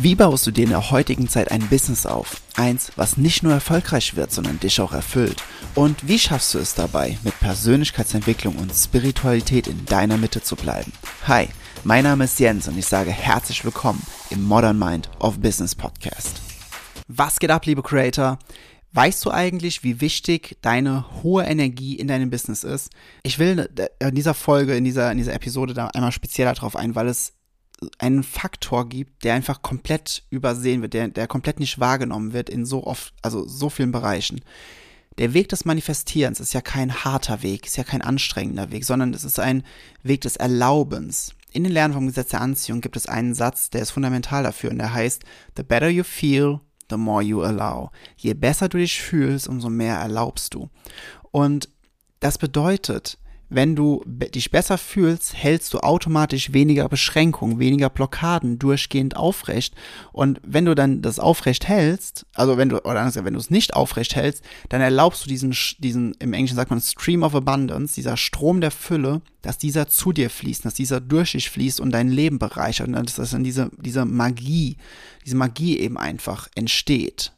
Wie baust du dir in der heutigen Zeit ein Business auf? Eins, was nicht nur erfolgreich wird, sondern dich auch erfüllt. Und wie schaffst du es dabei, mit Persönlichkeitsentwicklung und Spiritualität in deiner Mitte zu bleiben? Hi, mein Name ist Jens und ich sage herzlich willkommen im Modern Mind of Business Podcast. Was geht ab, liebe Creator? Weißt du eigentlich, wie wichtig deine hohe Energie in deinem Business ist? Ich will in dieser Folge, in dieser, in dieser Episode da einmal spezieller drauf ein, weil es einen Faktor gibt, der einfach komplett übersehen wird, der, der komplett nicht wahrgenommen wird in so oft, also so vielen Bereichen. Der Weg des Manifestierens ist ja kein harter Weg, ist ja kein anstrengender Weg, sondern es ist ein Weg des Erlaubens. In den Lernen vom Gesetz der Anziehung gibt es einen Satz, der ist fundamental dafür und der heißt, the better you feel, the more you allow. Je besser du dich fühlst, umso mehr erlaubst du. Und das bedeutet, wenn du dich besser fühlst, hältst du automatisch weniger Beschränkungen, weniger Blockaden durchgehend aufrecht. Und wenn du dann das aufrecht hältst, also wenn du, oder anders, wenn du es nicht aufrecht hältst, dann erlaubst du diesen, diesen, im Englischen sagt man Stream of Abundance, dieser Strom der Fülle, dass dieser zu dir fließt, dass dieser durch dich fließt und dein Leben bereichert und dass dann diese, diese Magie, diese Magie eben einfach entsteht.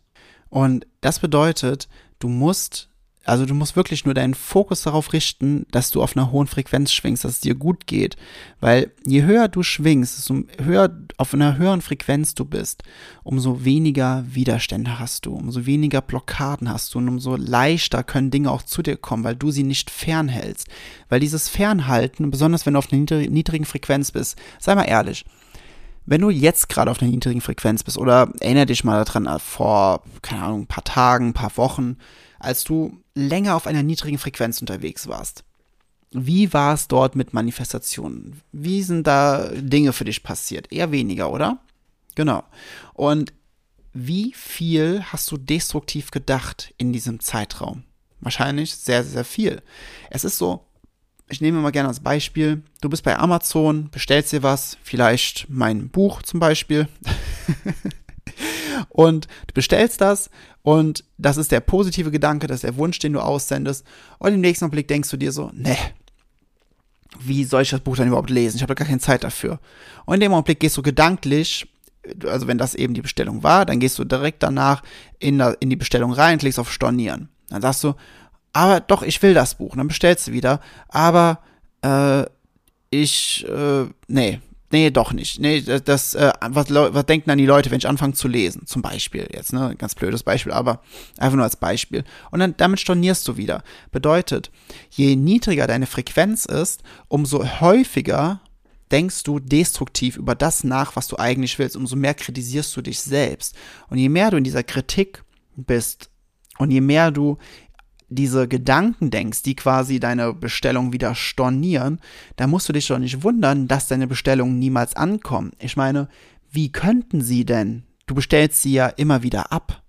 Und das bedeutet, du musst also du musst wirklich nur deinen Fokus darauf richten, dass du auf einer hohen Frequenz schwingst, dass es dir gut geht. Weil je höher du schwingst, desto höher auf einer höheren Frequenz du bist, umso weniger Widerstände hast du, umso weniger Blockaden hast du und umso leichter können Dinge auch zu dir kommen, weil du sie nicht fernhältst. Weil dieses Fernhalten, besonders wenn du auf einer niedrigen Frequenz bist, sei mal ehrlich, wenn du jetzt gerade auf einer niedrigen Frequenz bist oder erinnere dich mal daran äh, vor, keine Ahnung, ein paar Tagen, ein paar Wochen, als du länger auf einer niedrigen Frequenz unterwegs warst. Wie war es dort mit Manifestationen? Wie sind da Dinge für dich passiert? Eher weniger, oder? Genau. Und wie viel hast du destruktiv gedacht in diesem Zeitraum? Wahrscheinlich sehr, sehr viel. Es ist so, ich nehme mal gerne als Beispiel, du bist bei Amazon, bestellst dir was, vielleicht mein Buch zum Beispiel. und du bestellst das und das ist der positive Gedanke, das ist der Wunsch, den du aussendest. Und im nächsten Blick denkst du dir so, ne, wie soll ich das Buch dann überhaupt lesen? Ich habe gar keine Zeit dafür. Und in dem Augenblick gehst du gedanklich, also wenn das eben die Bestellung war, dann gehst du direkt danach in, der, in die Bestellung rein, klickst auf Stornieren. Dann sagst du, aber doch, ich will das Buch. dann bestellst du wieder, aber äh, ich, äh, nee, Nee, doch nicht. Nee, das, äh, was, was denken dann die Leute, wenn ich anfange zu lesen? Zum Beispiel jetzt, ne? Ganz blödes Beispiel, aber einfach nur als Beispiel. Und dann damit stornierst du wieder. Bedeutet, je niedriger deine Frequenz ist, umso häufiger denkst du destruktiv über das nach, was du eigentlich willst, umso mehr kritisierst du dich selbst. Und je mehr du in dieser Kritik bist und je mehr du diese Gedanken denkst, die quasi deine Bestellung wieder stornieren, da musst du dich doch nicht wundern, dass deine Bestellungen niemals ankommen. Ich meine, wie könnten sie denn? Du bestellst sie ja immer wieder ab.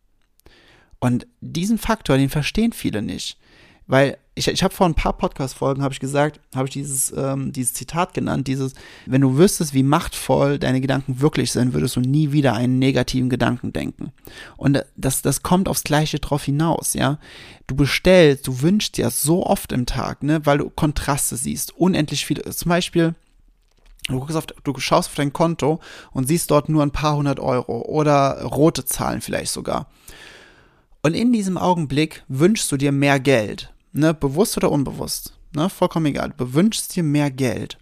Und diesen Faktor, den verstehen viele nicht. Weil ich, ich habe vor ein paar Podcast-Folgen, habe ich gesagt, habe ich dieses, ähm, dieses Zitat genannt, dieses, wenn du wüsstest, wie machtvoll deine Gedanken wirklich sind, würdest du nie wieder einen negativen Gedanken denken. Und das, das kommt aufs Gleiche drauf hinaus, ja. Du bestellst, du wünschst dir so oft im Tag, ne, weil du Kontraste siehst, unendlich viele, zum Beispiel, Du, auf, du, schaust auf dein Konto und siehst dort nur ein paar hundert Euro oder rote Zahlen vielleicht sogar. Und in diesem Augenblick wünschst du dir mehr Geld ne, bewusst oder unbewusst, ne, vollkommen egal, du wünschst dir mehr Geld.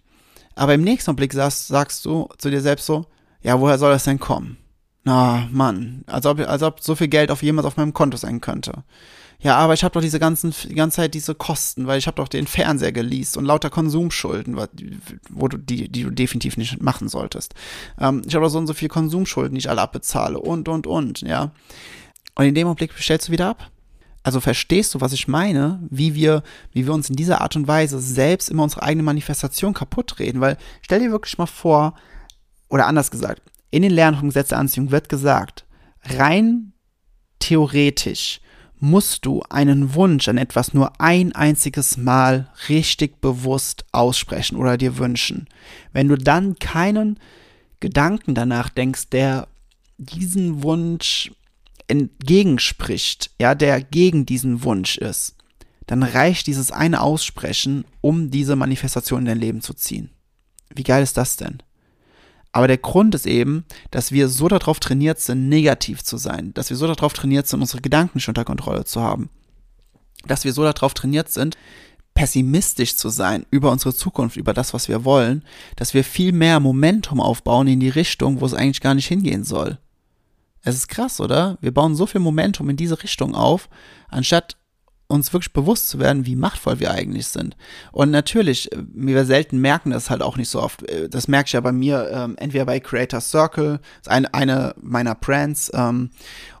Aber im nächsten Blick sagst, sagst du zu dir selbst so, ja, woher soll das denn kommen? Na, Mann, als ob, als ob so viel Geld auf jemals auf meinem Konto sein könnte. Ja, aber ich habe doch diese ganzen, die ganze Zeit diese Kosten, weil ich habe doch den Fernseher geleast und lauter Konsumschulden, wo du die, die du definitiv nicht machen solltest. Ähm, ich habe doch so und so viel Konsumschulden, die ich alle abbezahle und und und, ja. Und in dem Augenblick bestellst du wieder ab. Also verstehst du, was ich meine, wie wir, wie wir uns in dieser Art und Weise selbst immer unsere eigene Manifestation kaputt reden? Weil stell dir wirklich mal vor, oder anders gesagt, in den Lernen vom Gesetz der Anziehung wird gesagt, rein theoretisch musst du einen Wunsch an etwas nur ein einziges Mal richtig bewusst aussprechen oder dir wünschen. Wenn du dann keinen Gedanken danach denkst, der diesen Wunsch entgegenspricht, ja, der gegen diesen Wunsch ist, dann reicht dieses eine Aussprechen, um diese Manifestation in dein Leben zu ziehen. Wie geil ist das denn? Aber der Grund ist eben, dass wir so darauf trainiert sind, negativ zu sein, dass wir so darauf trainiert sind, unsere Gedanken nicht unter Kontrolle zu haben, dass wir so darauf trainiert sind, pessimistisch zu sein über unsere Zukunft, über das, was wir wollen, dass wir viel mehr Momentum aufbauen in die Richtung, wo es eigentlich gar nicht hingehen soll. Es ist krass, oder? Wir bauen so viel Momentum in diese Richtung auf, anstatt uns wirklich bewusst zu werden, wie machtvoll wir eigentlich sind. Und natürlich, äh, wir selten merken das halt auch nicht so oft. Äh, das merke ich ja bei mir, ähm, entweder bei Creator Circle, ist eine, eine meiner Brands, ähm,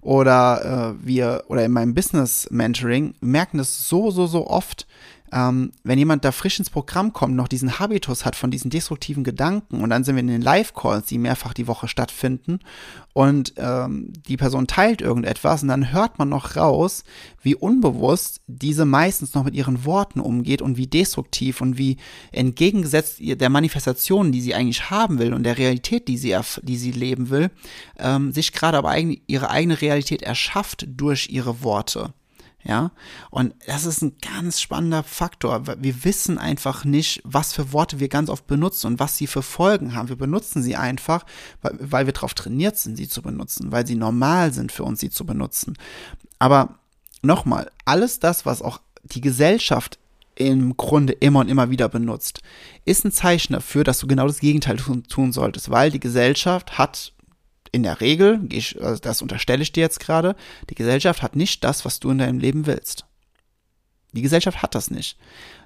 oder äh, wir, oder in meinem Business Mentoring, merken das so, so, so oft, ähm, wenn jemand da frisch ins Programm kommt, noch diesen Habitus hat von diesen destruktiven Gedanken und dann sind wir in den Live-Calls, die mehrfach die Woche stattfinden und ähm, die Person teilt irgendetwas und dann hört man noch raus, wie unbewusst diese meistens noch mit ihren Worten umgeht und wie destruktiv und wie entgegengesetzt der Manifestation, die sie eigentlich haben will und der Realität, die sie, die sie leben will, ähm, sich gerade aber eigen, ihre eigene Realität erschafft durch ihre Worte. Ja, und das ist ein ganz spannender Faktor. Wir wissen einfach nicht, was für Worte wir ganz oft benutzen und was sie für Folgen haben. Wir benutzen sie einfach, weil, wir darauf trainiert sind, sie zu benutzen, weil sie normal sind für uns, sie zu benutzen. Aber nochmal, alles das, was auch die Gesellschaft im Grunde immer und immer wieder benutzt, ist ein Zeichen dafür, dass du genau das Gegenteil tun, tun solltest, weil die Gesellschaft hat in der Regel, also das unterstelle ich dir jetzt gerade, die Gesellschaft hat nicht das, was du in deinem Leben willst. Die Gesellschaft hat das nicht.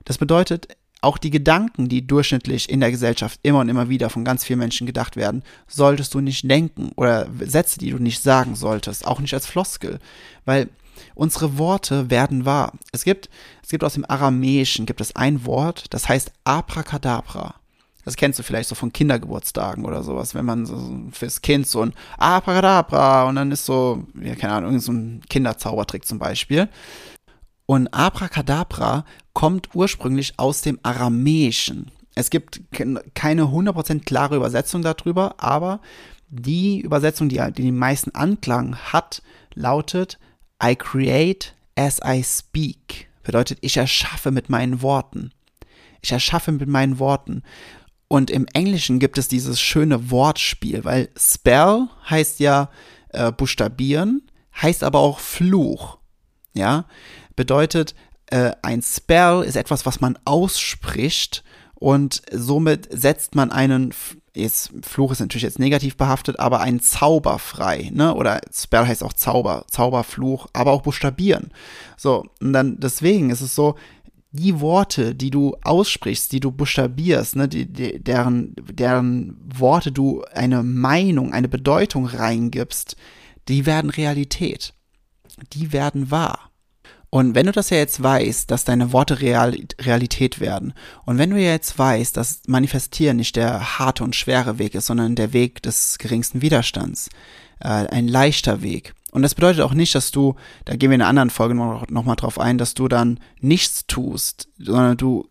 Das bedeutet, auch die Gedanken, die durchschnittlich in der Gesellschaft immer und immer wieder von ganz vielen Menschen gedacht werden, solltest du nicht denken oder Sätze, die du nicht sagen solltest, auch nicht als Floskel, weil unsere Worte werden wahr. Es gibt, es gibt aus dem Aramäischen gibt es ein Wort, das heißt Abracadabra. Das kennst du vielleicht so von Kindergeburtstagen oder sowas, wenn man so fürs Kind so ein Abracadabra und dann ist so, ja, keine Ahnung, so ein Kinderzaubertrick zum Beispiel. Und Abracadabra kommt ursprünglich aus dem Aramäischen. Es gibt keine 100% klare Übersetzung darüber, aber die Übersetzung, die, die den meisten Anklang hat, lautet I create as I speak. Bedeutet, ich erschaffe mit meinen Worten. Ich erschaffe mit meinen Worten. Und im Englischen gibt es dieses schöne Wortspiel, weil Spell heißt ja äh, buchstabieren, heißt aber auch Fluch. Ja, bedeutet, äh, ein Spell ist etwas, was man ausspricht und somit setzt man einen, jetzt, Fluch ist natürlich jetzt negativ behaftet, aber einen Zauber frei, ne? Oder Spell heißt auch Zauber, Zauberfluch, aber auch buchstabieren. So, und dann deswegen ist es so, die Worte, die du aussprichst, die du buchstabierst, ne, die, die, deren, deren Worte du eine Meinung, eine Bedeutung reingibst, die werden Realität. Die werden wahr. Und wenn du das ja jetzt weißt, dass deine Worte Real, Realität werden, und wenn du ja jetzt weißt, dass Manifestieren nicht der harte und schwere Weg ist, sondern der Weg des geringsten Widerstands, äh, ein leichter Weg, und das bedeutet auch nicht, dass du, da gehen wir in einer anderen Folge noch, noch drauf ein, dass du dann nichts tust, sondern du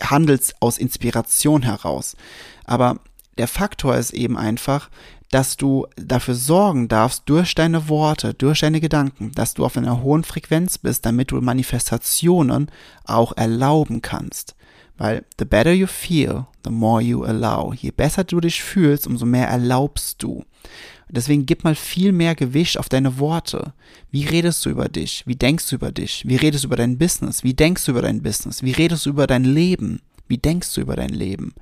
handelst aus Inspiration heraus. Aber der Faktor ist eben einfach, dass du dafür sorgen darfst, durch deine Worte, durch deine Gedanken, dass du auf einer hohen Frequenz bist, damit du Manifestationen auch erlauben kannst. Weil the better you feel, the more you allow. Je besser du dich fühlst, umso mehr erlaubst du. Deswegen gib mal viel mehr Gewicht auf deine Worte. Wie redest du über dich? Wie denkst du über dich? Wie redest du über dein Business? Wie denkst du über dein Business? Wie redest du über dein Leben? Wie denkst du über dein Leben?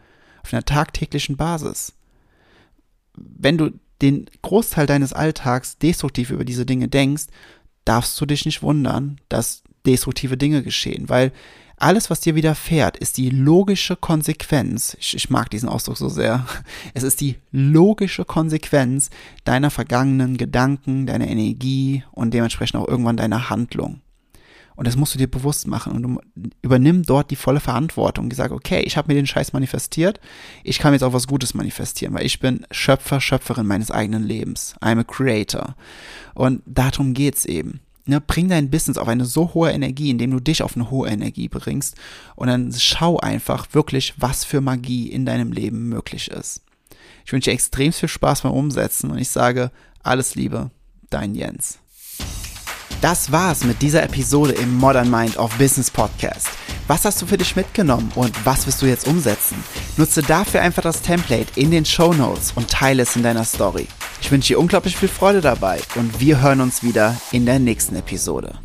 Auf einer tagtäglichen Basis. Wenn du den Großteil deines Alltags destruktiv über diese Dinge denkst, darfst du dich nicht wundern, dass destruktive Dinge geschehen, weil alles, was dir widerfährt, ist die logische Konsequenz. Ich, ich, mag diesen Ausdruck so sehr. Es ist die logische Konsequenz deiner vergangenen Gedanken, deiner Energie und dementsprechend auch irgendwann deiner Handlung. Und das musst du dir bewusst machen und du übernimm dort die volle Verantwortung. Sagt, okay, ich habe mir den Scheiß manifestiert, ich kann jetzt auch was Gutes manifestieren, weil ich bin Schöpfer, Schöpferin meines eigenen Lebens. I'm a creator. Und darum geht's eben. Ne, bring dein Business auf eine so hohe Energie, indem du dich auf eine hohe Energie bringst. Und dann schau einfach wirklich, was für Magie in deinem Leben möglich ist. Ich wünsche dir extrem viel Spaß beim Umsetzen und ich sage alles Liebe, dein Jens. Das war's mit dieser Episode im Modern Mind of Business Podcast. Was hast du für dich mitgenommen und was wirst du jetzt umsetzen? Nutze dafür einfach das Template in den Show Notes und teile es in deiner Story. Ich wünsche dir unglaublich viel Freude dabei und wir hören uns wieder in der nächsten Episode.